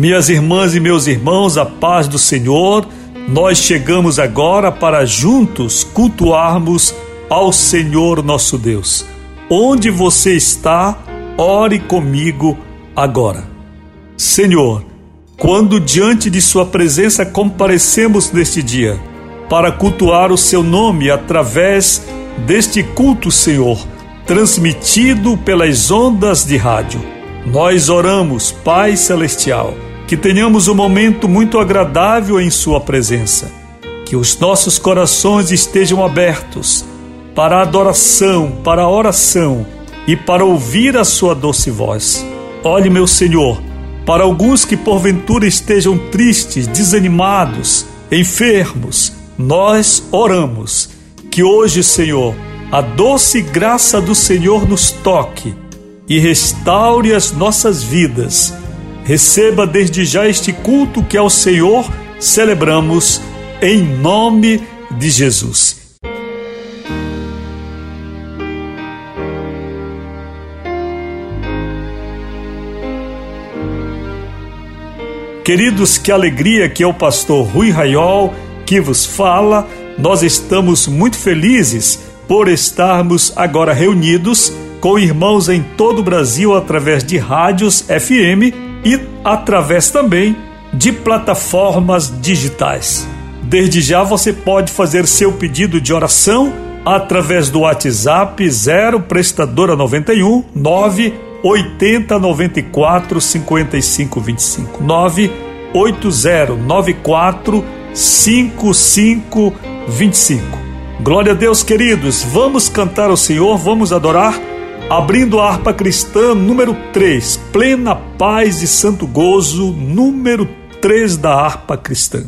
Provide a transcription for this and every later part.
Minhas irmãs e meus irmãos, a paz do Senhor, nós chegamos agora para juntos cultuarmos ao Senhor nosso Deus. Onde você está, ore comigo agora. Senhor, quando diante de Sua presença comparecemos neste dia para cultuar o Seu nome através deste culto, Senhor, transmitido pelas ondas de rádio, nós oramos, Pai Celestial que tenhamos um momento muito agradável em Sua presença, que os nossos corações estejam abertos para a adoração, para a oração e para ouvir a Sua doce voz. Olhe, meu Senhor, para alguns que porventura estejam tristes, desanimados, enfermos, nós oramos que hoje, Senhor, a doce graça do Senhor nos toque e restaure as nossas vidas Receba desde já este culto que ao Senhor celebramos em nome de Jesus. Queridos, que alegria que é o pastor Rui Raiol que vos fala. Nós estamos muito felizes por estarmos agora reunidos com irmãos em todo o Brasil através de rádios FM e através também de plataformas digitais. Desde já você pode fazer seu pedido de oração através do WhatsApp 0 prestadora 91 9 80 94 55 25 9 80 94 55 25. Glória a Deus, queridos. Vamos cantar ao Senhor, vamos adorar Abrindo a harpa cristã número 3, Plena Paz e Santo Gozo, número 3 da harpa cristã.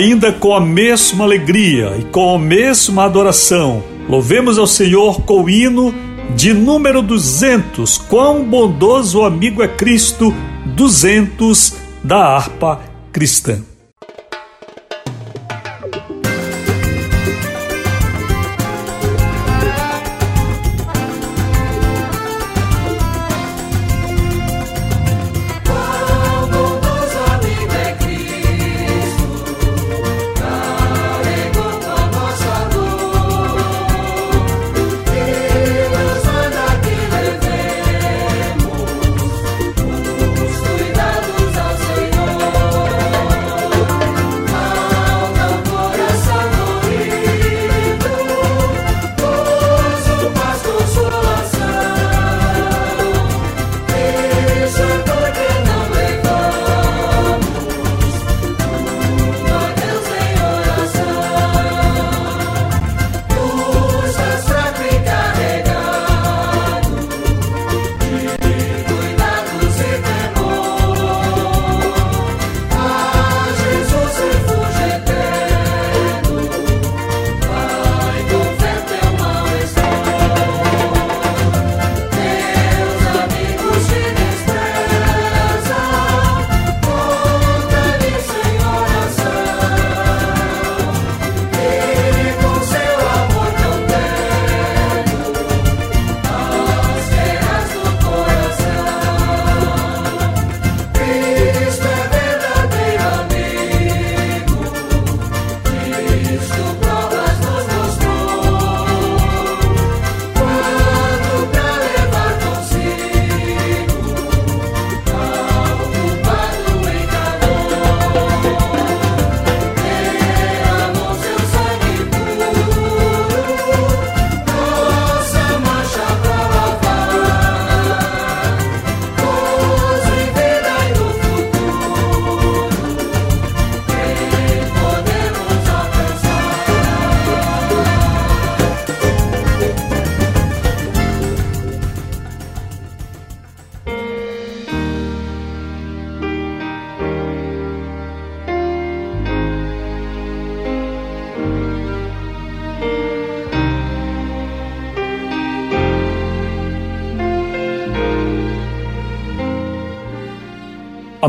Ainda com a mesma alegria e com a mesma adoração, louvemos ao Senhor com o hino de número 200. Quão bondoso amigo é Cristo, 200 da harpa cristã.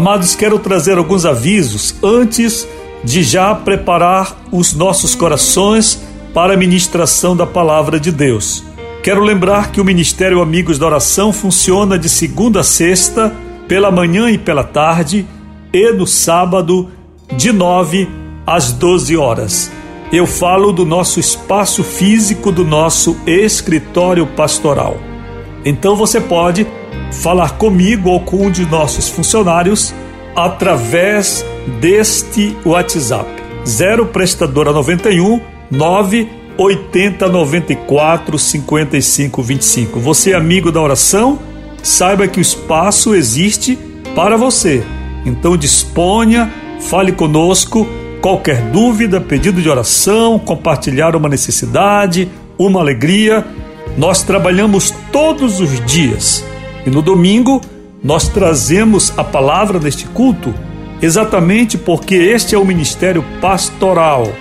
Amados, quero trazer alguns avisos antes de já preparar os nossos corações para a ministração da palavra de Deus. Quero lembrar que o Ministério Amigos da Oração funciona de segunda a sexta, pela manhã e pela tarde, e no sábado, de 9 às 12 horas. Eu falo do nosso espaço físico, do nosso escritório pastoral. Então você pode falar comigo ou com um de nossos funcionários através deste WhatsApp. 0 prestadora 91 9 80 94 55 25. Você é amigo da oração? Saiba que o espaço existe para você. Então disponha, fale conosco. Qualquer dúvida, pedido de oração, compartilhar uma necessidade, uma alegria, nós trabalhamos todos os dias e no domingo nós trazemos a palavra neste culto exatamente porque este é o ministério pastoral.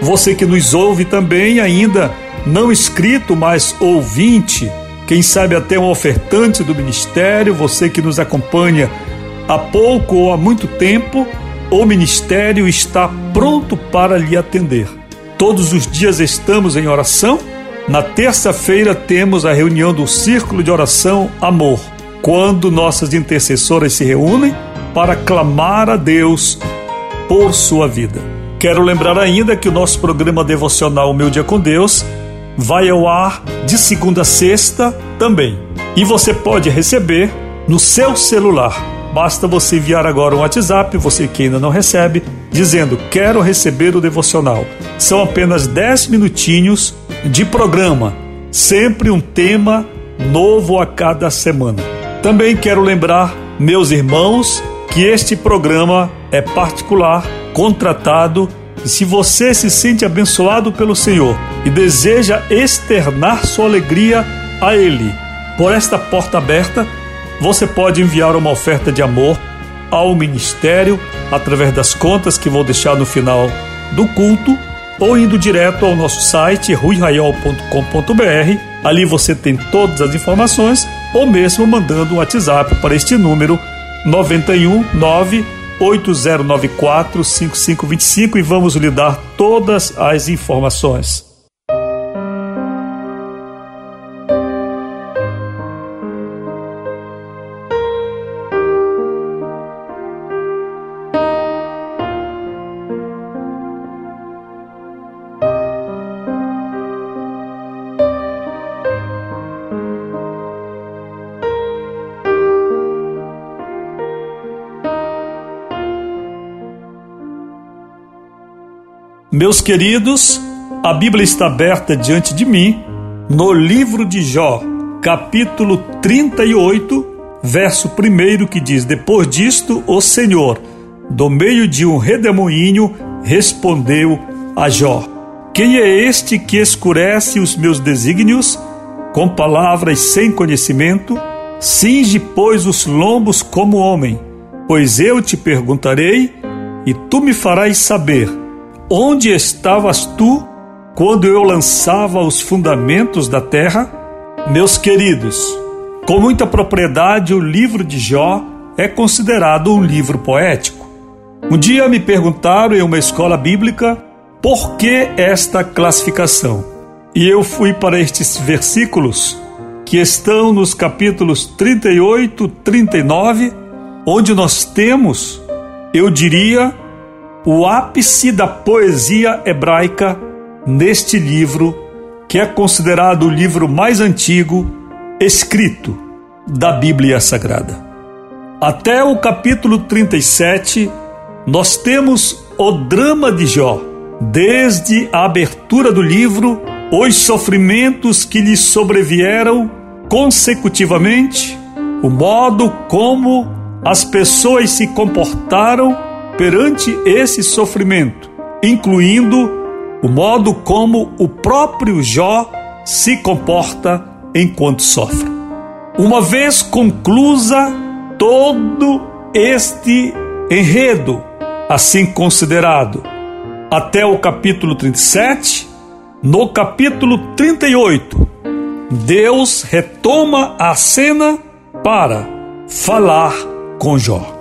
Você que nos ouve também, ainda não inscrito, mas ouvinte, quem sabe até um ofertante do ministério, você que nos acompanha há pouco ou há muito tempo, o ministério está pronto para lhe atender. Todos os dias estamos em oração na terça-feira temos a reunião do Círculo de Oração Amor, quando nossas intercessoras se reúnem para clamar a Deus por sua vida. Quero lembrar ainda que o nosso programa devocional Meu Dia com Deus vai ao ar de segunda a sexta também. E você pode receber no seu celular. Basta você enviar agora um WhatsApp, você que ainda não recebe, dizendo: Quero receber o devocional. São apenas 10 minutinhos de programa, sempre um tema novo a cada semana. Também quero lembrar, meus irmãos, que este programa é particular, contratado, e se você se sente abençoado pelo Senhor e deseja externar sua alegria a Ele por esta porta aberta, você pode enviar uma oferta de amor ao ministério através das contas que vou deixar no final do culto ou indo direto ao nosso site ruiraiol.com.br. Ali você tem todas as informações ou mesmo mandando um WhatsApp para este número 91 9 8094 5525 e vamos lhe dar todas as informações. Meus queridos, a Bíblia está aberta diante de mim no livro de Jó, capítulo 38, verso 1 que diz: Depois disto, o Senhor, do meio de um redemoinho, respondeu a Jó: Quem é este que escurece os meus desígnios com palavras sem conhecimento? Cinge, pois, os lombos como homem, pois eu te perguntarei e tu me farás saber Onde estavas tu quando eu lançava os fundamentos da terra? Meus queridos, com muita propriedade, o livro de Jó é considerado um livro poético. Um dia me perguntaram em uma escola bíblica por que esta classificação. E eu fui para estes versículos que estão nos capítulos 38, 39, onde nós temos, eu diria, o ápice da poesia hebraica neste livro, que é considerado o livro mais antigo escrito da Bíblia Sagrada. Até o capítulo 37, nós temos o drama de Jó, desde a abertura do livro, os sofrimentos que lhe sobrevieram consecutivamente, o modo como as pessoas se comportaram perante esse sofrimento, incluindo o modo como o próprio Jó se comporta enquanto sofre. Uma vez conclusa todo este enredo, assim considerado, até o capítulo 37, no capítulo 38, Deus retoma a cena para falar com Jó.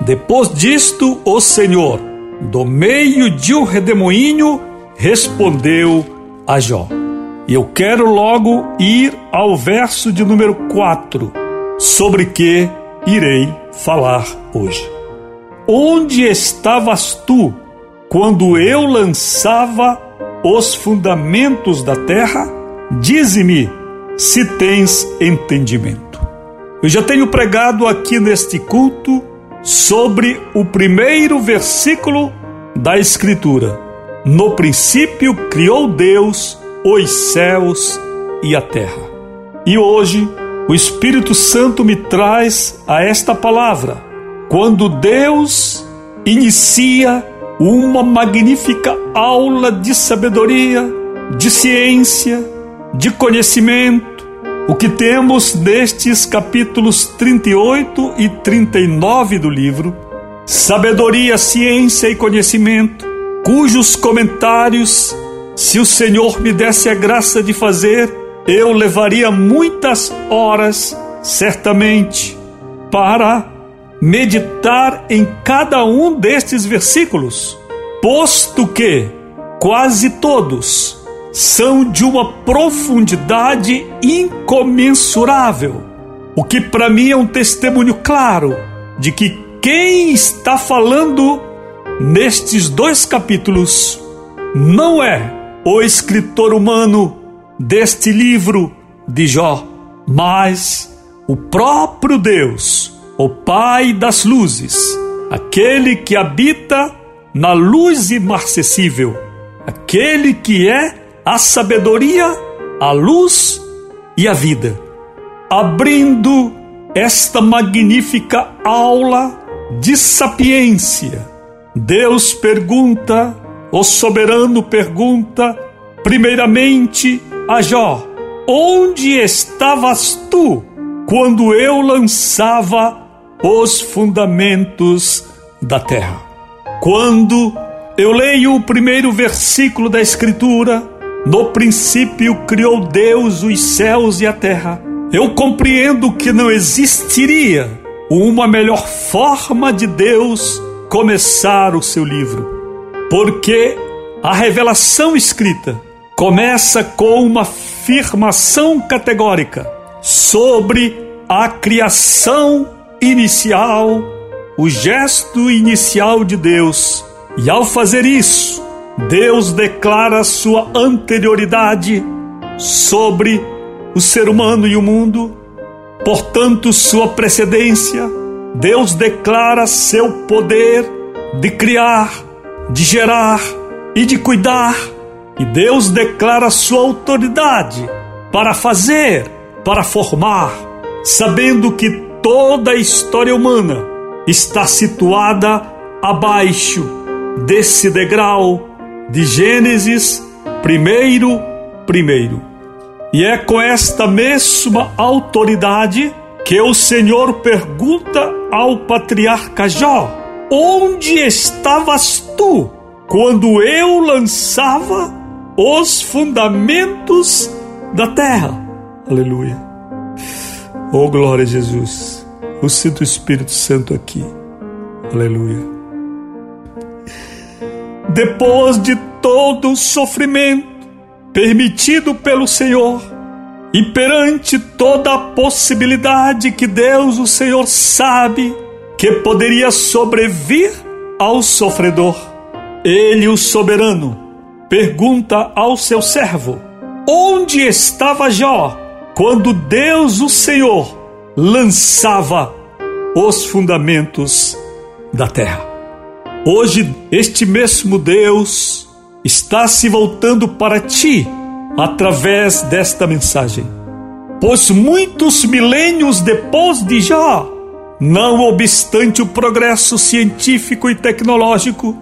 Depois disto, o Senhor, do meio de um redemoinho, respondeu a Jó. E eu quero logo ir ao verso de número 4, sobre que irei falar hoje. Onde estavas tu quando eu lançava os fundamentos da terra? Dize-me se tens entendimento. Eu já tenho pregado aqui neste culto sobre o primeiro versículo da Escritura. No princípio criou Deus os céus e a terra. E hoje o Espírito Santo me traz a esta palavra. Quando Deus inicia uma magnífica aula de sabedoria, de ciência, de conhecimento, o que temos nestes capítulos 38 e 39 do livro, sabedoria, ciência e conhecimento, cujos comentários, se o Senhor me desse a graça de fazer, eu levaria muitas horas, certamente, para meditar em cada um destes versículos, posto que quase todos são de uma profundidade incomensurável, o que para mim é um testemunho claro de que quem está falando nestes dois capítulos não é o escritor humano deste livro de Jó, mas o próprio Deus, o Pai das luzes, aquele que habita na luz imarcessível, aquele que é a sabedoria, a luz e a vida. Abrindo esta magnífica aula de sapiência, Deus pergunta, o soberano pergunta, primeiramente a Jó: Onde estavas tu quando eu lançava os fundamentos da terra. Quando eu leio o primeiro versículo da Escritura, no princípio criou Deus os céus e a terra, eu compreendo que não existiria uma melhor forma de Deus começar o seu livro, porque a revelação escrita começa com uma afirmação categórica sobre a criação inicial, o gesto inicial de Deus. E ao fazer isso, Deus declara sua anterioridade sobre o ser humano e o mundo, portanto, sua precedência. Deus declara seu poder de criar, de gerar e de cuidar. E Deus declara sua autoridade para fazer, para formar, sabendo que toda a história humana está situada abaixo desse degrau de Gênesis primeiro, primeiro. E é com esta mesma autoridade que o Senhor pergunta ao patriarca Jó: Onde estavas tu quando eu lançava os fundamentos da terra? Aleluia. Oh, glória a Jesus. Eu sinto o Espírito Santo aqui. Aleluia depois de todo o sofrimento permitido pelo Senhor e perante toda a possibilidade que Deus, o Senhor, sabe que poderia sobrevir ao sofredor, ele, o soberano, pergunta ao seu servo: Onde estava Jó quando Deus, o Senhor, lançava os fundamentos da terra? Hoje, este mesmo Deus está se voltando para ti através desta mensagem. Pois muitos milênios depois de Jó, não obstante o progresso científico e tecnológico,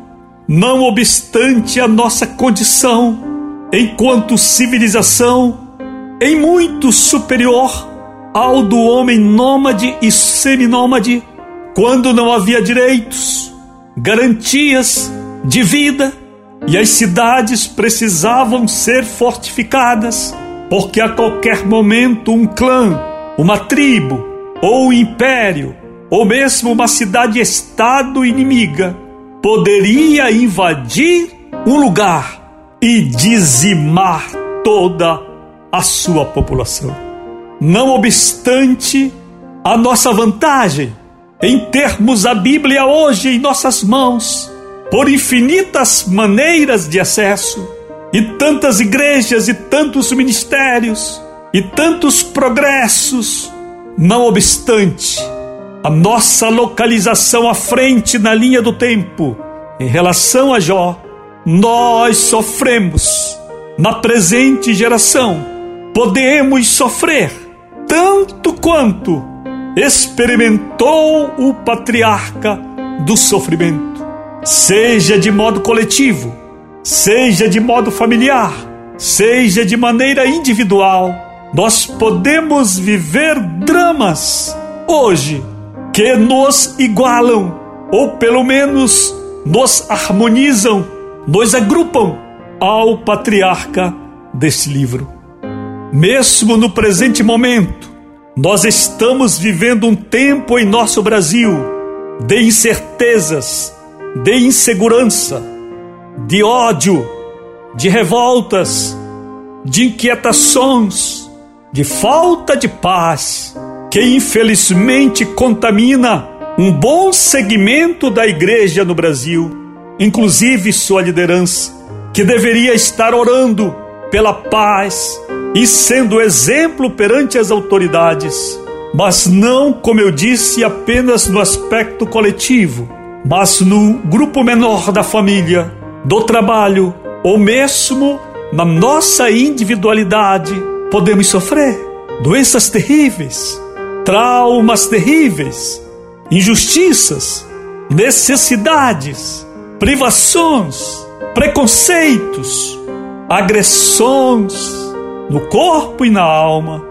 não obstante a nossa condição enquanto civilização, em muito superior ao do homem nômade e seminômade, quando não havia direitos, garantias de vida e as cidades precisavam ser fortificadas, porque a qualquer momento um clã, uma tribo ou um império, ou mesmo uma cidade-estado inimiga, poderia invadir um lugar e dizimar toda a sua população. Não obstante a nossa vantagem, em termos a Bíblia hoje em nossas mãos, por infinitas maneiras de acesso, e tantas igrejas e tantos ministérios e tantos progressos, não obstante a nossa localização à frente na linha do tempo em relação a Jó, nós sofremos. Na presente geração, podemos sofrer tanto quanto experimentou o patriarca do sofrimento, seja de modo coletivo, seja de modo familiar, seja de maneira individual. Nós podemos viver dramas hoje que nos igualam, ou pelo menos nos harmonizam, nos agrupam ao patriarca desse livro. Mesmo no presente momento, nós estamos vivendo um tempo em nosso Brasil de incertezas, de insegurança, de ódio, de revoltas, de inquietações, de falta de paz, que infelizmente contamina um bom segmento da igreja no Brasil, inclusive sua liderança, que deveria estar orando pela paz e sendo exemplo perante as autoridades, mas não, como eu disse, apenas no aspecto coletivo, mas no grupo menor da família, do trabalho ou mesmo na nossa individualidade, podemos sofrer doenças terríveis, traumas terríveis, injustiças, necessidades, privações, preconceitos, agressões no corpo e na alma.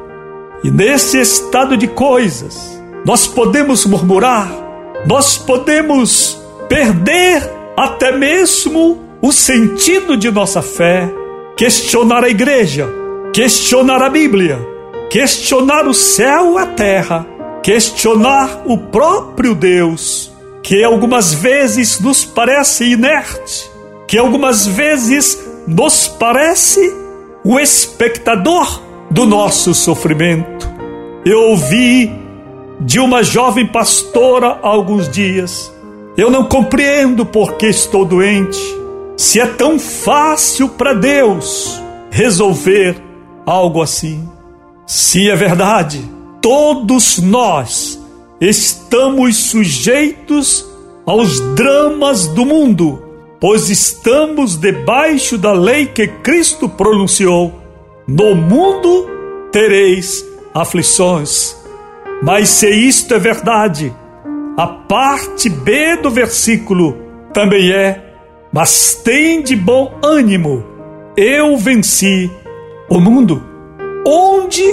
E nesse estado de coisas, nós podemos murmurar, nós podemos perder até mesmo o sentido de nossa fé, questionar a igreja, questionar a Bíblia, questionar o céu e a terra, questionar o próprio Deus, que algumas vezes nos parece inerte, que algumas vezes nos parece o espectador do nosso sofrimento. Eu ouvi de uma jovem pastora há alguns dias. Eu não compreendo por que estou doente. Se é tão fácil para Deus resolver algo assim. Se é verdade, todos nós estamos sujeitos aos dramas do mundo, pois estamos debaixo da lei que Cristo pronunciou. No mundo tereis aflições. Mas se isto é verdade, a parte B do versículo também é: Mas tem de bom ânimo, eu venci o mundo. Onde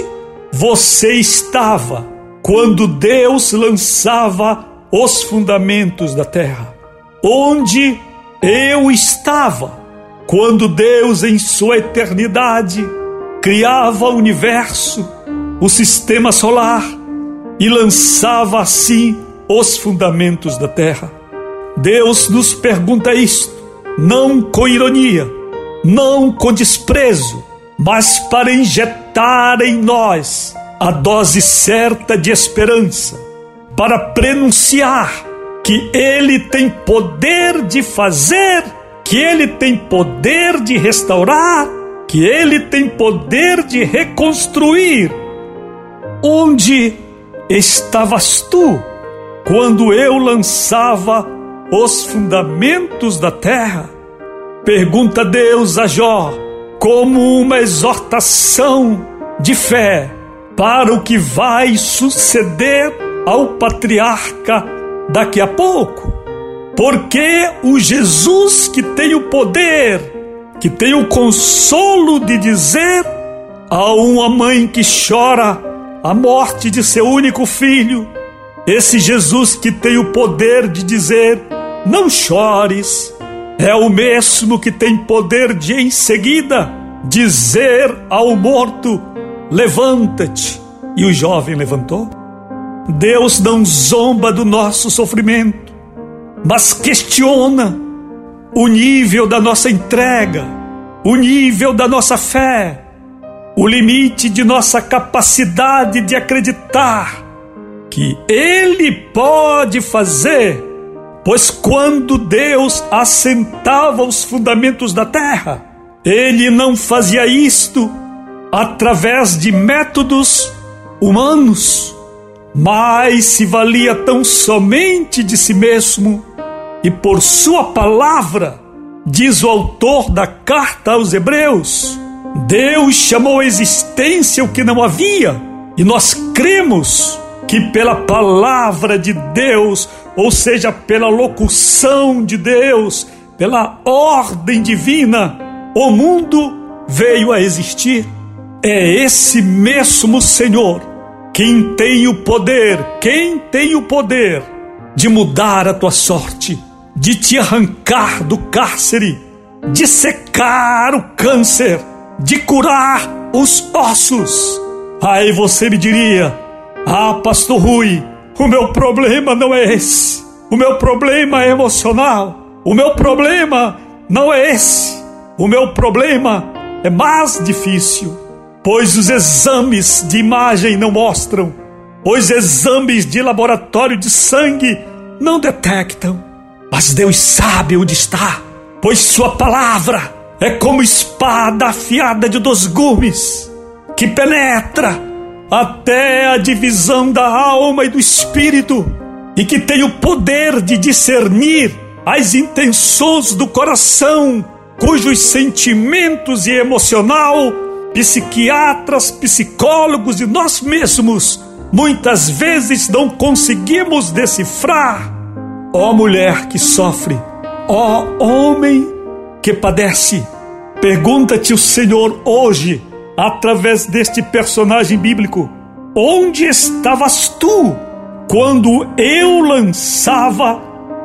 você estava quando Deus lançava os fundamentos da terra? Onde eu estava quando Deus, em sua eternidade, criava o universo, o sistema solar e lançava assim os fundamentos da terra. Deus nos pergunta isto, não com ironia, não com desprezo, mas para injetar em nós a dose certa de esperança, para prenunciar que Ele tem poder de fazer, que Ele tem poder de restaurar, que Ele tem poder de reconstruir. Onde estavas tu? quando eu lançava os fundamentos da terra? Pergunta Deus a Jó, como uma exortação de fé para o que vai suceder ao patriarca daqui a pouco. Porque o Jesus que tem o poder, que tem o consolo de dizer a uma mãe que chora a morte de seu único filho, esse Jesus que tem o poder de dizer: não chores, é o mesmo que tem poder de em seguida dizer ao morto: levanta-te. E o jovem levantou. Deus não zomba do nosso sofrimento, mas questiona o nível da nossa entrega, o nível da nossa fé, o limite de nossa capacidade de acreditar que Ele pode fazer, pois quando Deus assentava os fundamentos da terra, Ele não fazia isto através de métodos humanos, mas se valia tão somente de si mesmo e por Sua palavra, diz o autor da carta aos Hebreus. Deus chamou à existência o que não havia, e nós cremos que pela palavra de Deus, ou seja, pela locução de Deus, pela ordem divina, o mundo veio a existir. É esse mesmo Senhor quem tem o poder, quem tem o poder de mudar a tua sorte, de te arrancar do cárcere, de secar o câncer, de curar os ossos. Aí você me diria, ah, Pastor Rui, o meu problema não é esse. O meu problema é emocional. O meu problema não é esse. O meu problema é mais difícil, pois os exames de imagem não mostram, os exames de laboratório de sangue não detectam. Mas Deus sabe onde está, pois Sua palavra é como espada afiada de dois gumes que penetra até a divisão da alma e do espírito, e que tem o poder de discernir as intenções do coração, cujos sentimentos e emocional, psiquiatras, psicólogos e nós mesmos muitas vezes não conseguimos decifrar. Ó oh, mulher que sofre, ó oh, homem que padece, pergunta-te o Senhor hoje através deste personagem bíblico: Onde estavas tu quando eu lançava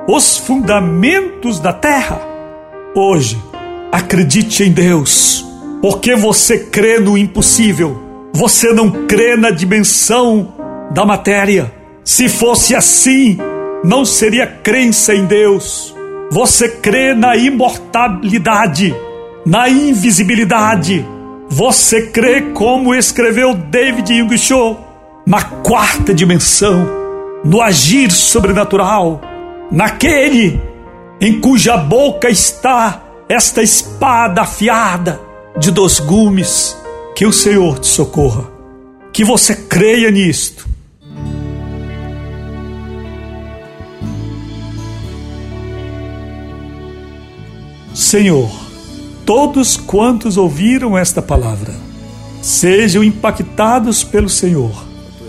os fundamentos da terra. Hoje, acredite em Deus, porque você crê no impossível, você não crê na dimensão da matéria. Se fosse assim, não seria crença em Deus. Você crê na imortalidade, na invisibilidade. Você crê, como escreveu David Young Cho, na quarta dimensão, no agir sobrenatural, naquele em cuja boca está esta espada afiada de dois gumes. Que o Senhor te socorra, que você creia nisto Senhor, todos quantos ouviram esta palavra, sejam impactados pelo Senhor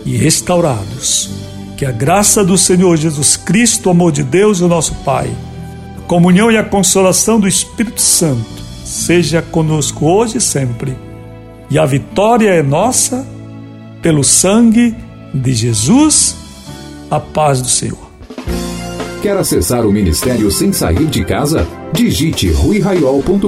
e restaurados. Que a graça do Senhor Jesus Cristo, o amor de Deus, o nosso Pai, a comunhão e a consolação do Espírito Santo seja conosco hoje e sempre. E a vitória é nossa pelo sangue de Jesus. A paz do Senhor. Quer acessar o ministério sem sair de casa? Digite ruiraiol.com.br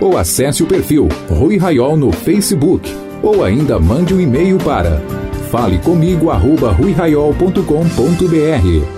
ou acesse o perfil Rui Raiol no Facebook ou ainda mande um e-mail para falecomigo@ruiraiol.com.br.